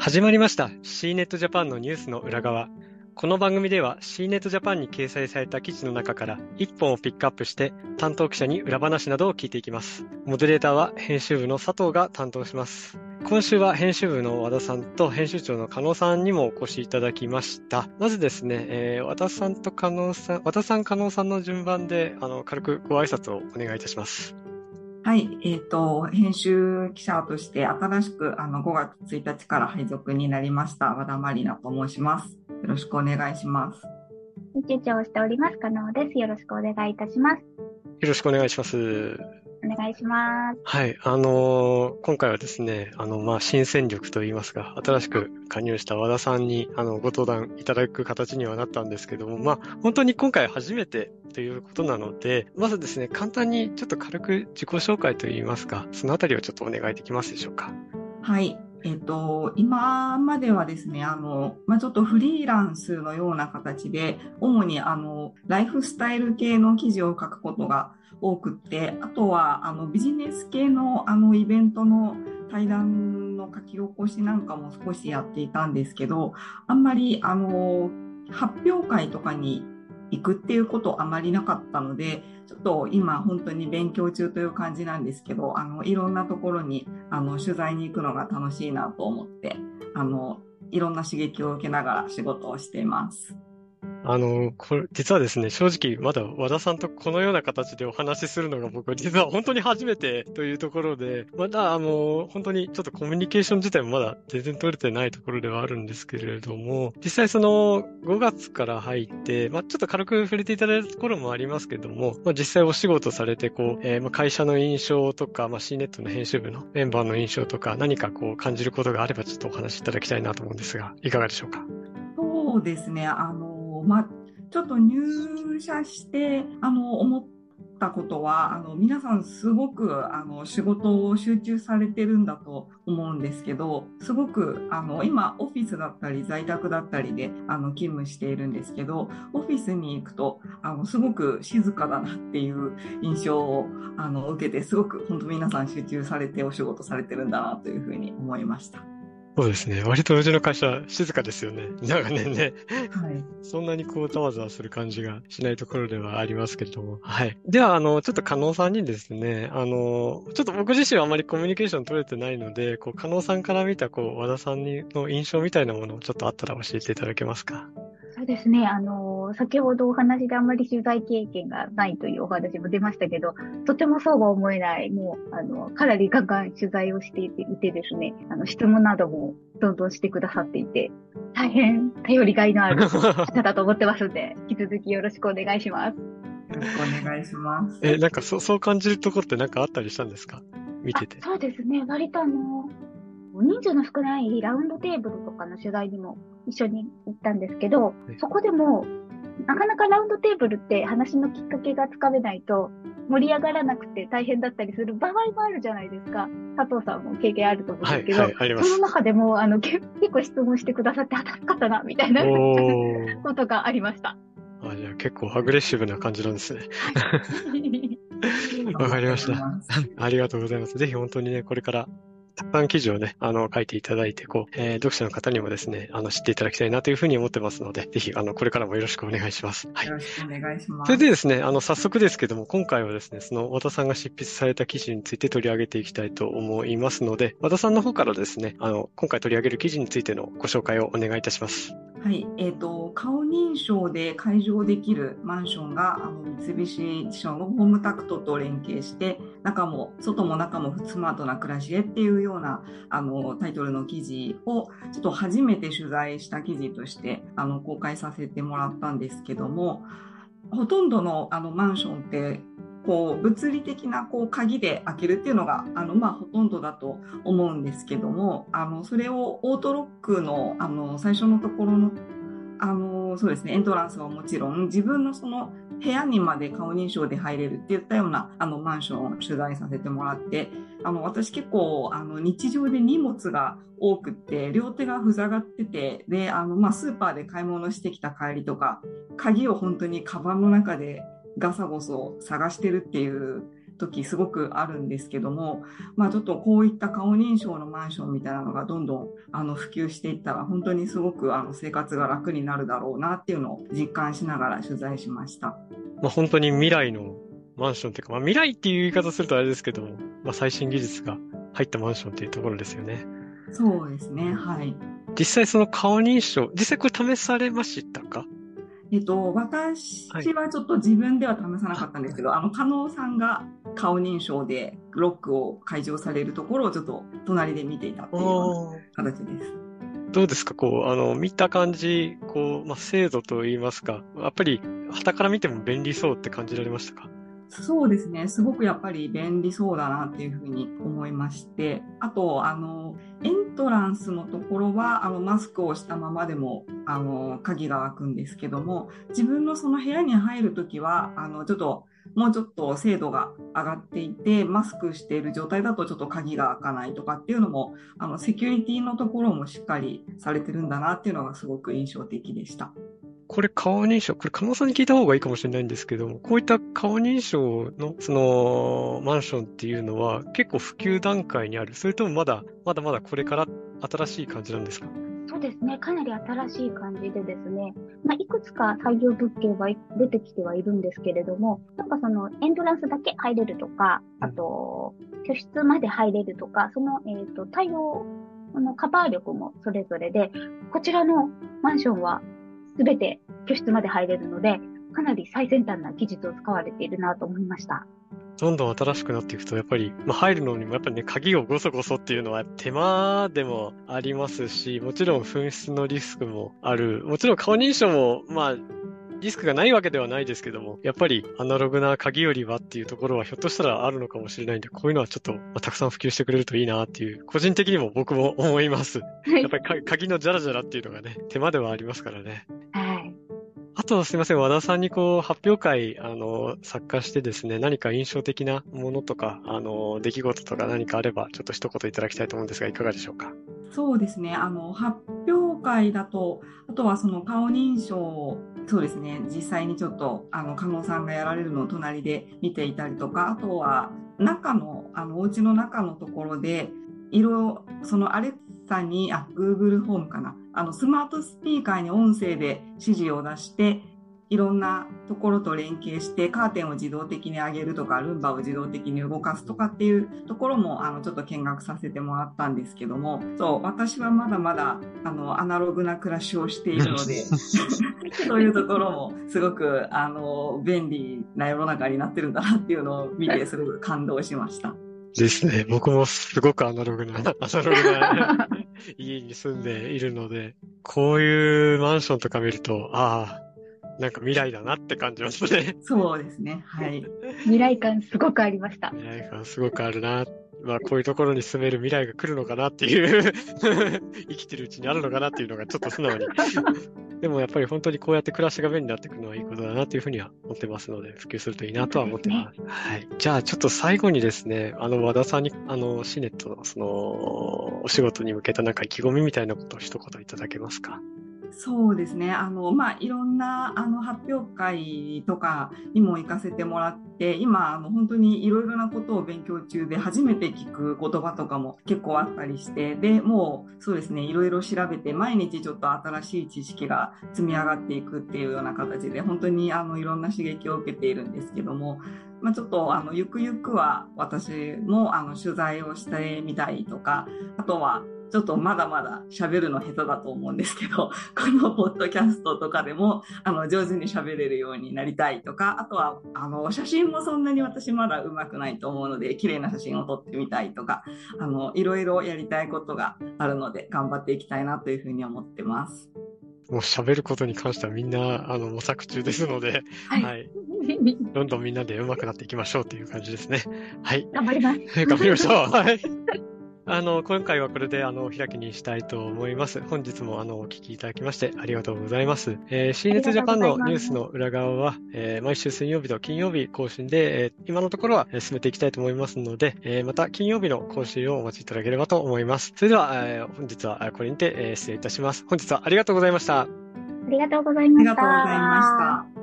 始まりました。C ネットジャパンのニュースの裏側。この番組では C ネットジャパンに掲載された記事の中から1本をピックアップして担当記者に裏話などを聞いていきます。モデレーターは編集部の佐藤が担当します。今週は編集部の和田さんと編集長の加納さんにもお越しいただきました。まずですね、えー、和田さんと加納さん和田さん加納さんの順番であの軽くご挨拶をお願いいたします。はい、えっ、ー、と、編集記者として新しくあの5月1日から配属になりました和田まりなと申します。よろしくお願いします。編集長をしております加納です。よろしくお願いいたします。よろしくお願いします。お願いします。はい。あのー、今回はですね、あの、まあ、新戦力といいますか、新しく加入した和田さんに、あの、ご登壇いただく形にはなったんですけども、まあ、本当に今回初めてということなので、まずですね、簡単にちょっと軽く自己紹介といいますか、そのあたりをちょっとお願いできますでしょうか。はい。えっと、今まではですね、あの、まあ、ちょっとフリーランスのような形で、主にあの、ライフスタイル系の記事を書くことが多くって、あとはあのビジネス系のあのイベントの対談の書き起こしなんかも少しやっていたんですけど、あんまりあの発表会とかに行くっていうことあまりなかったので、ちょっと今本当に勉強中という感じなんですけど、あのいろんなところにあの取材に行くのが楽しいなと思って、あのいろんな刺激を受けながら仕事をしています。あの、これ、実はですね、正直、まだ和田さんとこのような形でお話しするのが僕、実は本当に初めてというところで、まだ、あの、本当にちょっとコミュニケーション自体もまだ全然取れてないところではあるんですけれども、実際その5月から入って、まあ、ちょっと軽く触れていただいたところもありますけれども、まあ、実際お仕事されて、こう、えー、まあ会社の印象とか、まあ、C ネットの編集部のメンバーの印象とか、何かこう感じることがあればちょっとお話しいただきたいなと思うんですが、いかがでしょうか？そうですね。あの、ま、ちょっと入社してあの思ったことはあの皆さんすごくあの仕事を集中されてるんだと思うんですけどすごくあの今オフィスだったり在宅だったりであの勤務しているんですけどオフィスに行くとあのすごく静かだなっていう印象をあの受けてすごく本当皆さん集中されてお仕事されてるんだなというふうに思いました。そうですね。割とうちの会社静かですよね。長年ね。はい。そんなにこうざわざわする感じがしないところではありますけれども。はい。では、あの、ちょっと加納さんにですね、あの、ちょっと僕自身はあまりコミュニケーション取れてないので、こう、加納さんから見た、こう、和田さんの印象みたいなものをちょっとあったら教えていただけますか？そうですね。あの、先ほどお話であんまり取材経験がないというお話も出ましたけど、とてもそうは思えない、もう、あの、かなりガンガン取材をしていていてですね、あの、質問などもどんどんしてくださっていて、大変頼りがいのある方だと思ってますので、引き続きよろしくお願いします。よろしくお願いします。え、なんかそそう感じるところってなんかあったりしたんですか？見てて。そうですね。割とあの、人数の少ないラウンドテーブルとかの取材にも一緒に行ったんですけど、そこでも、なかなかラウンドテーブルって話のきっかけがつかめないと盛り上がらなくて大変だったりする場合もあるじゃないですか。佐藤さんも経験あると思うんですけど、はいはい、その中でもあの結構質問してくださって、あ、助かったな、みたいな ことがありました。あじゃあ結構アグレッシブな感じなんですね。わかりました。ありがとうございます。ぜひ本当にね、これからたくさん記事をね、あの、書いていただいて、こう、えー、読者の方にもですね、あの、知っていただきたいなというふうに思ってますので、ぜひ、あの、これからもよろしくお願いします。はい。よろしくお願いします。それでですね、あの、早速ですけども、今回はですね、その、和田さんが執筆された記事について取り上げていきたいと思いますので、和田さんの方からですね、あの、今回取り上げる記事についてのご紹介をお願いいたします。はい、えっ、ー、と、顔認証で解錠できるマンションが、あの、三菱地所のホームタクトと連携して、中も、外も中もスマートな暮らしへっていうような、あの、タイトルの記事を、ちょっと初めて取材した記事として、あの、公開させてもらったんですけども、ほとんどのあのマンションってこう物理的なこう鍵で開けるっていうのがあの、まあ、ほとんどだと思うんですけどもあのそれをオートロックのあの最初のところのあのそうですねエントランスはもちろん自分のその部屋にまで顔認証で入れるっていったようなあのマンションを取材させてもらってあの私結構あの日常で荷物が多くって両手が塞がっててであの、まあ、スーパーで買い物してきた帰りとか鍵を本当にカバンの中でガサゴソ探してるっていう時すごくあるんですけども、まあ、ちょっとこういった顔認証のマンションみたいなのがどんどんあの普及していったら本当にすごくあの生活が楽になるだろうなっていうのを実感しながら取材しました。まあ、本当に未来のマンションっていうか、まあ、未来っていう言い方するとあれですけども、まあ、最新技術が入ったマンションっていうところですよね。そうですね。はい。実際その顔認証、実際これ試されましたか？えっと、私はちょっと自分では試さなかったんですけど、はい、あの、加納さんが顔認証でロックを解錠されるところをちょっと隣で見ていたっていう形です。どうですか？こう、あの、見た感じ、こう、まあ、精度といいますか、やっぱり、旗から見ても便利そうって感じられましたか？そうですね。すごくやっぱり便利そうだなっていうふうに思いまして、あと、あの、エントランスのところは、あの、マスクをしたままでも、あの、鍵が開くんですけども、自分のその部屋に入るときは、あの、ちょっと、もうちょっと精度が上がっていて、マスクしている状態だとちょっと鍵が開かないとかっていうのも、あの、セキュリティのところもしっかりされてるんだなっていうのがすごく印象的でした。これ顔認証、これ、鴨さんに聞いた方がいいかもしれないんですけども、こういった顔認証の、その、マンションっていうのは結構普及段階にある。それともまだ、まだまだこれから新しい感じなんですか？そうですね。かなり新しい感じでですね、まあ、いくつか採用物件は出てきてはいるんですけれども、なんかそのエントランスだけ入れるとか、あと、居室まで入れるとか、その、えっ、ー、と、対応のカバー力もそれぞれで、こちらのマンションはすべて居室まで入れるので、かなり最先端な技術を使われているなと思いました。どんどん新しくなっていくと、やっぱり、まあ、入るのにもやっぱりね、鍵をごそごそっていうのは手間でもありますし、もちろん紛失のリスクもある。もちろん顔認証も、まあ、リスクがないわけではないですけども、やっぱりアナログな鍵よりはっていうところはひょっとしたらあるのかもしれないんで、こういうのはちょっと、まあ、たくさん普及してくれるといいなっていう、個人的にも僕も思います。やっぱり鍵のジャラジャラっていうのがね、手間ではありますからね。あと、すみません、和田さんにこう、発表会、あの、参加してですね、何か印象的なものとか、あの、出来事とか何かあれば、ちょっと一言いただきたいと思うんですが、いかがでしょうか？そうですね、あの、発表会だと、あとはその顔認証そうですね、実際にちょっと、あの、加納さんがやられるのを隣で見ていたりとか、あとは、中の、あの、お家の中のところで、色、そのアレクサに、あ、Google ホームかな。あの、スマートスピーカーに音声で指示を出して、いろんなところと連携してカーテンを自動的に上げるとかルンバを自動的に動かすとかっていうところもあのちょっと見学させてもらったんですけどもそう私はまだまだあのアナログな暮らしをしているので そういうところもすごくあの便利な世の中になってるんだなっていうのを見てすごく感動しました。ですね。僕もすごくアナログな、アナログな家に住んでいるので、こういうマンションとか見ると、ああ、なんか未来だなって感じますね。そうですね。はい。未来感すごくありました。未来感すごくあるな。まあ、こういうところに住める未来が来るのかなっていう 生きてるうちにあるのかなっていうのがちょっと素直にでもやっぱり本当にこうやって暮らしが便利になっていくのはいいことだなというふうには思ってますので、普及するといいなとは思ってます。はい。じゃあちょっと最後にですね、あの和田さんに、あの、シネットのその、お仕事に向けたなんか意気込みみたいなことを一言いただけますか？そうですね。あの、まあ、いろんな、あの、発表会とかにも行かせてもらって、今、あの、本当にいろいろなことを勉強中で、初めて聞く言葉とかも結構あったりして、で、もう、そうですね、いろいろ調べて、毎日ちょっと新しい知識が積み上がっていくっていうような形で、本当に、あの、いろんな刺激を受けているんですけども、まあ、ちょっとあのゆくゆくは私もあの取材をしてみたいとかあとはちょっとまだまだ喋るの下手だと思うんですけど、このポッドキャストとかでも、あの、上手に喋れるようになりたいとか、あとは、あの、写真もそんなに私まだ上手くないと思うので、綺麗な写真を撮ってみたいとか、あの、いろいろやりたいことがあるので、頑張っていきたいなというふうに思ってます。もう喋ることに関してはみんな、あの、模索中ですので、はい、はい。どんどんみんなで上手くなっていきましょうという感じですね。はい。頑張ります。頑張りましょう。はい。あの、今回はこれで、あの、開きにしたいと思います。本日も、あの、お聞きいただきましてありがとうございます。えー、新熱ジャパンのニュースの裏側は、えー、毎週水曜日と金曜日更新で、えー、今のところは進めていきたいと思いますので、えー、また金曜日の更新をお待ちいただければと思います。それでは、えー、本日はこれにて、えー、失礼いたします。本日はありがとうございました。ありがとうございました。ありがとうございました。